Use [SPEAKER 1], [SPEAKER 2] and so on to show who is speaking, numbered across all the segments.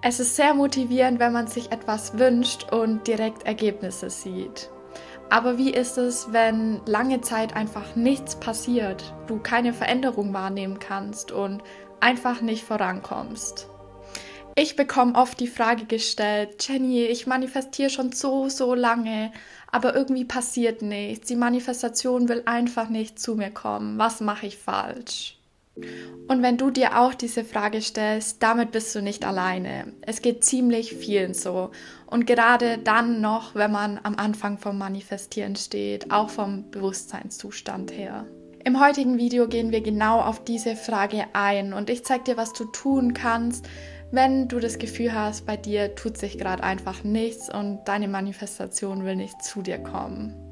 [SPEAKER 1] Es ist sehr motivierend, wenn man sich etwas wünscht und direkt Ergebnisse sieht. Aber wie ist es, wenn lange Zeit einfach nichts passiert, du keine Veränderung wahrnehmen kannst und einfach nicht vorankommst? Ich bekomme oft die Frage gestellt, Jenny, ich manifestiere schon so, so lange, aber irgendwie passiert nichts. Die Manifestation will einfach nicht zu mir kommen. Was mache ich falsch? Und wenn du dir auch diese Frage stellst, damit bist du nicht alleine. Es geht ziemlich vielen so. Und gerade dann noch, wenn man am Anfang vom Manifestieren steht, auch vom Bewusstseinszustand her. Im heutigen Video gehen wir genau auf diese Frage ein und ich zeige dir, was du tun kannst, wenn du das Gefühl hast, bei dir tut sich gerade einfach nichts und deine Manifestation will nicht zu dir kommen.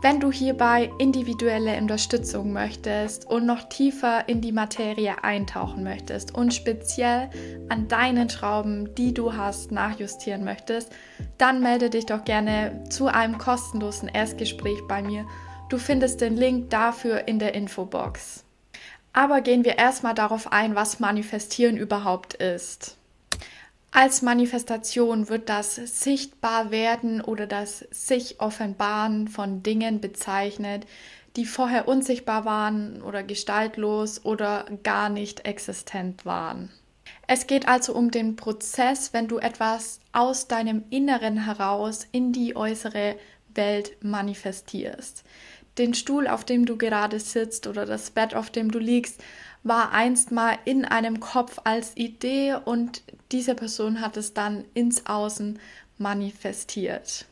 [SPEAKER 1] Wenn du hierbei individuelle Unterstützung möchtest und noch tiefer in die Materie eintauchen möchtest und speziell an deinen Schrauben, die du hast, nachjustieren möchtest, dann melde dich doch gerne zu einem kostenlosen Erstgespräch bei mir. Du findest den Link dafür in der Infobox. Aber gehen wir erstmal darauf ein, was Manifestieren überhaupt ist. Als Manifestation wird das Sichtbarwerden oder das sich offenbaren von Dingen bezeichnet, die vorher unsichtbar waren oder gestaltlos oder gar nicht existent waren. Es geht also um den Prozess, wenn du etwas aus deinem Inneren heraus in die äußere Welt manifestierst. Den Stuhl, auf dem du gerade sitzt oder das Bett, auf dem du liegst, war einst mal in einem Kopf als Idee und diese Person hat es dann ins Außen manifestiert.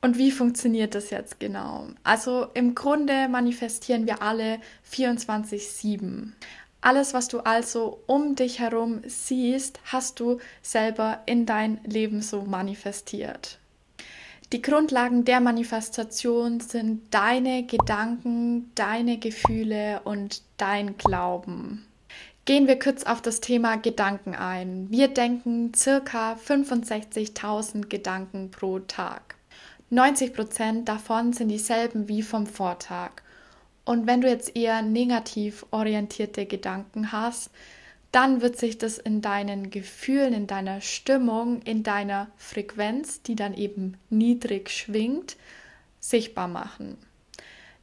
[SPEAKER 1] Und wie funktioniert das jetzt genau? Also im Grunde manifestieren wir alle 24-7. Alles, was du also um dich herum siehst, hast du selber in dein Leben so manifestiert. Die Grundlagen der Manifestation sind deine Gedanken, deine Gefühle und dein Glauben. Gehen wir kurz auf das Thema Gedanken ein. Wir denken circa 65.000 Gedanken pro Tag. 90 Prozent davon sind dieselben wie vom Vortag. Und wenn du jetzt eher negativ orientierte Gedanken hast, dann wird sich das in deinen Gefühlen, in deiner Stimmung, in deiner Frequenz, die dann eben niedrig schwingt, sichtbar machen.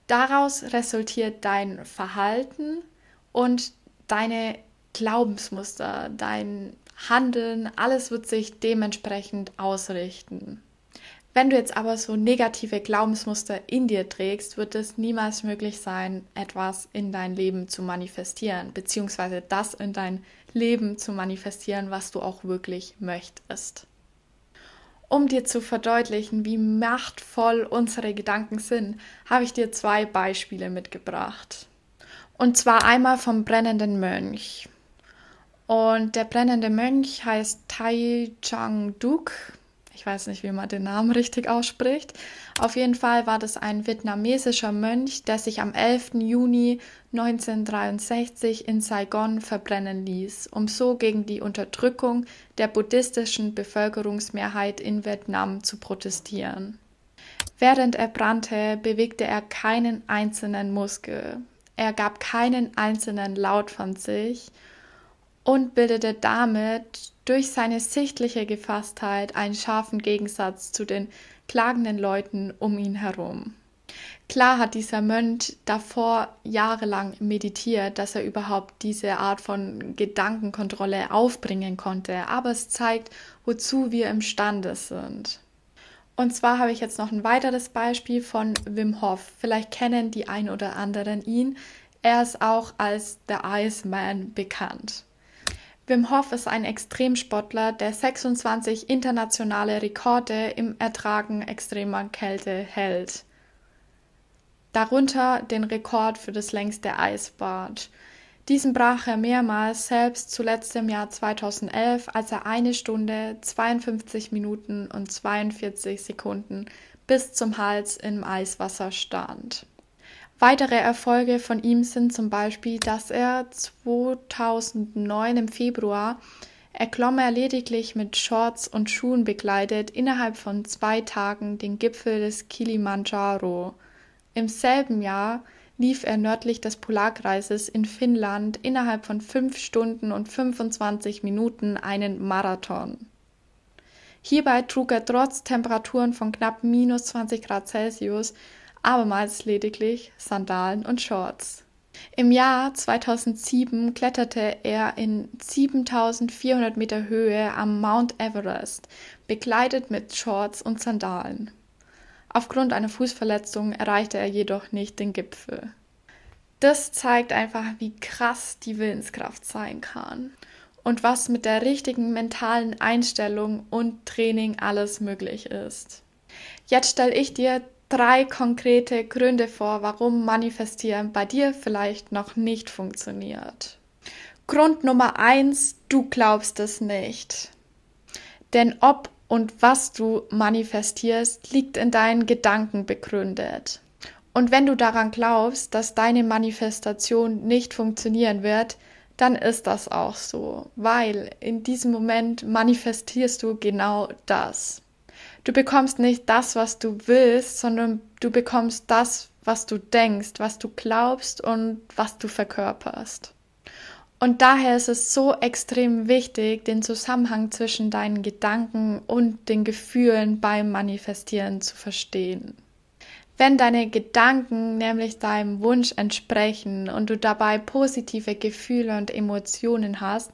[SPEAKER 1] Daraus resultiert dein Verhalten und deine Glaubensmuster, dein Handeln, alles wird sich dementsprechend ausrichten. Wenn du jetzt aber so negative Glaubensmuster in dir trägst, wird es niemals möglich sein, etwas in dein Leben zu manifestieren, beziehungsweise das in dein Leben zu manifestieren, was du auch wirklich möchtest. Um dir zu verdeutlichen, wie machtvoll unsere Gedanken sind, habe ich dir zwei Beispiele mitgebracht. Und zwar einmal vom brennenden Mönch. Und der brennende Mönch heißt Tai Chang Duk ich weiß nicht, wie man den Namen richtig ausspricht. Auf jeden Fall war das ein vietnamesischer Mönch, der sich am 11. Juni 1963 in Saigon verbrennen ließ, um so gegen die Unterdrückung der buddhistischen Bevölkerungsmehrheit in Vietnam zu protestieren. Während er brannte, bewegte er keinen einzelnen Muskel. Er gab keinen einzelnen Laut von sich und bildete damit durch seine sichtliche Gefasstheit einen scharfen Gegensatz zu den klagenden Leuten um ihn herum. Klar hat dieser Mönch davor jahrelang meditiert, dass er überhaupt diese Art von Gedankenkontrolle aufbringen konnte, aber es zeigt, wozu wir imstande sind. Und zwar habe ich jetzt noch ein weiteres Beispiel von Wim Hof. Vielleicht kennen die ein oder anderen ihn. Er ist auch als The Iceman bekannt. Wim Hof ist ein Extremsportler, der 26 internationale Rekorde im Ertragen extremer Kälte hält. Darunter den Rekord für das längste Eisbad. Diesen brach er mehrmals, selbst zuletzt im Jahr 2011, als er eine Stunde, 52 Minuten und 42 Sekunden bis zum Hals im Eiswasser stand. Weitere Erfolge von ihm sind zum Beispiel, dass er 2009 im Februar erklomm er lediglich mit Shorts und Schuhen bekleidet innerhalb von zwei Tagen den Gipfel des Kilimanjaro. Im selben Jahr lief er nördlich des Polarkreises in Finnland innerhalb von fünf Stunden und 25 Minuten einen Marathon. Hierbei trug er trotz Temperaturen von knapp minus 20 Grad Celsius abermals lediglich Sandalen und Shorts. Im Jahr 2007 kletterte er in 7400 Meter Höhe am Mount Everest, bekleidet mit Shorts und Sandalen. Aufgrund einer Fußverletzung erreichte er jedoch nicht den Gipfel. Das zeigt einfach, wie krass die Willenskraft sein kann und was mit der richtigen mentalen Einstellung und Training alles möglich ist. Jetzt stelle ich dir drei konkrete Gründe vor, warum Manifestieren bei dir vielleicht noch nicht funktioniert. Grund Nummer eins, du glaubst es nicht. Denn ob und was du manifestierst, liegt in deinen Gedanken begründet. Und wenn du daran glaubst, dass deine Manifestation nicht funktionieren wird, dann ist das auch so, weil in diesem Moment manifestierst du genau das. Du bekommst nicht das, was du willst, sondern du bekommst das, was du denkst, was du glaubst und was du verkörperst. Und daher ist es so extrem wichtig, den Zusammenhang zwischen deinen Gedanken und den Gefühlen beim Manifestieren zu verstehen. Wenn deine Gedanken nämlich deinem Wunsch entsprechen und du dabei positive Gefühle und Emotionen hast,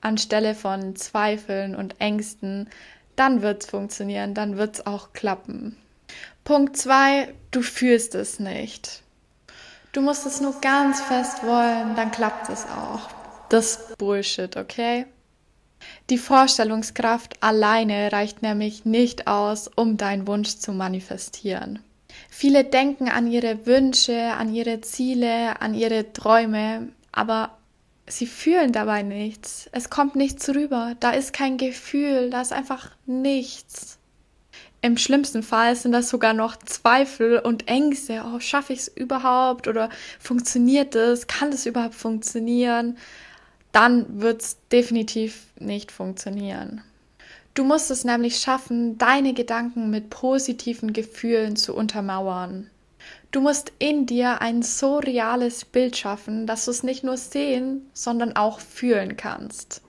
[SPEAKER 1] anstelle von Zweifeln und Ängsten, dann wird's funktionieren, dann wird's auch klappen. Punkt zwei: Du fühlst es nicht. Du musst es nur ganz fest wollen, dann klappt es auch das Bullshit, okay? Die Vorstellungskraft alleine reicht nämlich nicht aus, um deinen Wunsch zu manifestieren. Viele denken an ihre Wünsche, an ihre Ziele, an ihre Träume, aber sie fühlen dabei nichts. Es kommt nichts rüber. Da ist kein Gefühl, da ist einfach nichts. Im schlimmsten Fall sind das sogar noch Zweifel und Ängste. Oh, schaffe ich es überhaupt? Oder funktioniert es? Kann es überhaupt funktionieren? dann wird es definitiv nicht funktionieren. Du musst es nämlich schaffen, deine Gedanken mit positiven Gefühlen zu untermauern. Du musst in dir ein so reales Bild schaffen, dass du es nicht nur sehen, sondern auch fühlen kannst.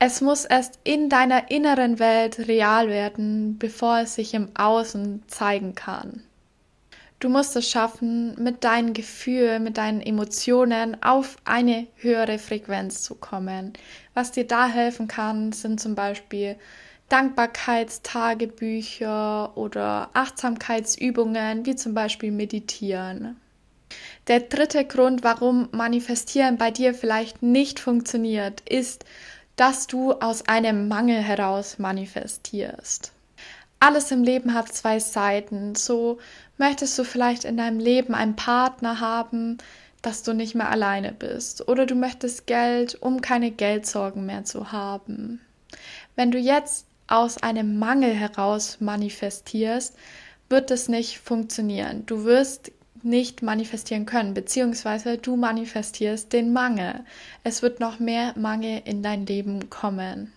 [SPEAKER 1] Es muss erst in deiner inneren Welt real werden, bevor es sich im Außen zeigen kann. Du musst es schaffen, mit deinen Gefühlen, mit deinen Emotionen auf eine höhere Frequenz zu kommen. Was dir da helfen kann, sind zum Beispiel Dankbarkeitstagebücher oder Achtsamkeitsübungen, wie zum Beispiel Meditieren. Der dritte Grund, warum Manifestieren bei dir vielleicht nicht funktioniert, ist, dass du aus einem Mangel heraus manifestierst. Alles im Leben hat zwei Seiten. So möchtest du vielleicht in deinem Leben einen Partner haben, dass du nicht mehr alleine bist. Oder du möchtest Geld, um keine Geldsorgen mehr zu haben. Wenn du jetzt aus einem Mangel heraus manifestierst, wird es nicht funktionieren. Du wirst nicht manifestieren können, beziehungsweise du manifestierst den Mangel. Es wird noch mehr Mangel in dein Leben kommen.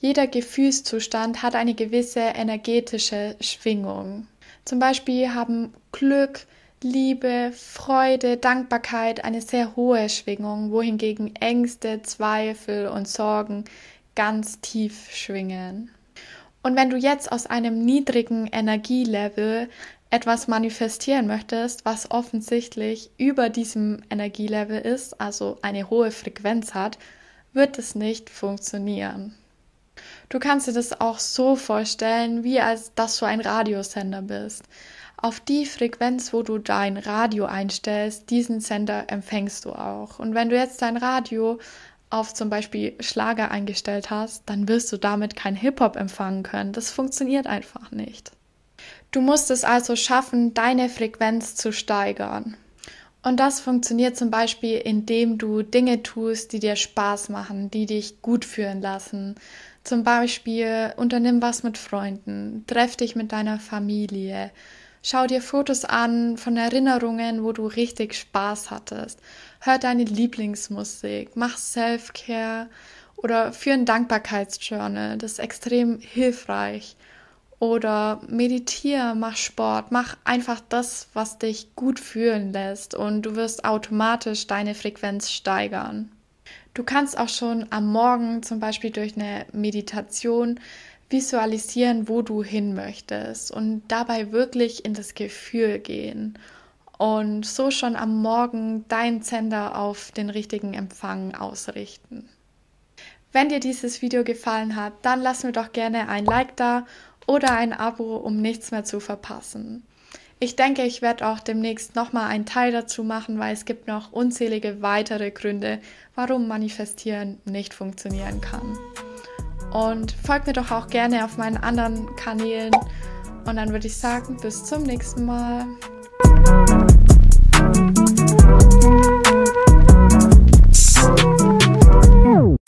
[SPEAKER 1] Jeder Gefühlszustand hat eine gewisse energetische Schwingung. Zum Beispiel haben Glück, Liebe, Freude, Dankbarkeit eine sehr hohe Schwingung, wohingegen Ängste, Zweifel und Sorgen ganz tief schwingen. Und wenn du jetzt aus einem niedrigen Energielevel etwas manifestieren möchtest, was offensichtlich über diesem Energielevel ist, also eine hohe Frequenz hat, wird es nicht funktionieren. Du kannst dir das auch so vorstellen, wie als dass du ein Radiosender bist. Auf die Frequenz, wo du dein Radio einstellst, diesen Sender empfängst du auch. Und wenn du jetzt dein Radio auf zum Beispiel Schlager eingestellt hast, dann wirst du damit kein Hip-Hop empfangen können. Das funktioniert einfach nicht. Du musst es also schaffen, deine Frequenz zu steigern. Und das funktioniert zum Beispiel, indem du Dinge tust, die dir Spaß machen, die dich gut fühlen lassen. Zum Beispiel unternimm was mit Freunden, treff dich mit deiner Familie, schau dir Fotos an von Erinnerungen, wo du richtig Spaß hattest, hör deine Lieblingsmusik, mach Self-Care oder führ ein Dankbarkeitsjournal, das ist extrem hilfreich. Oder meditiere, mach Sport, mach einfach das, was dich gut fühlen lässt. Und du wirst automatisch deine Frequenz steigern. Du kannst auch schon am Morgen zum Beispiel durch eine Meditation visualisieren, wo du hin möchtest. Und dabei wirklich in das Gefühl gehen und so schon am Morgen deinen Sender auf den richtigen Empfang ausrichten. Wenn dir dieses Video gefallen hat, dann lass mir doch gerne ein Like da oder ein Abo, um nichts mehr zu verpassen. Ich denke, ich werde auch demnächst nochmal einen Teil dazu machen, weil es gibt noch unzählige weitere Gründe, warum Manifestieren nicht funktionieren kann. Und folgt mir doch auch gerne auf meinen anderen Kanälen. Und dann würde ich sagen, bis zum nächsten Mal.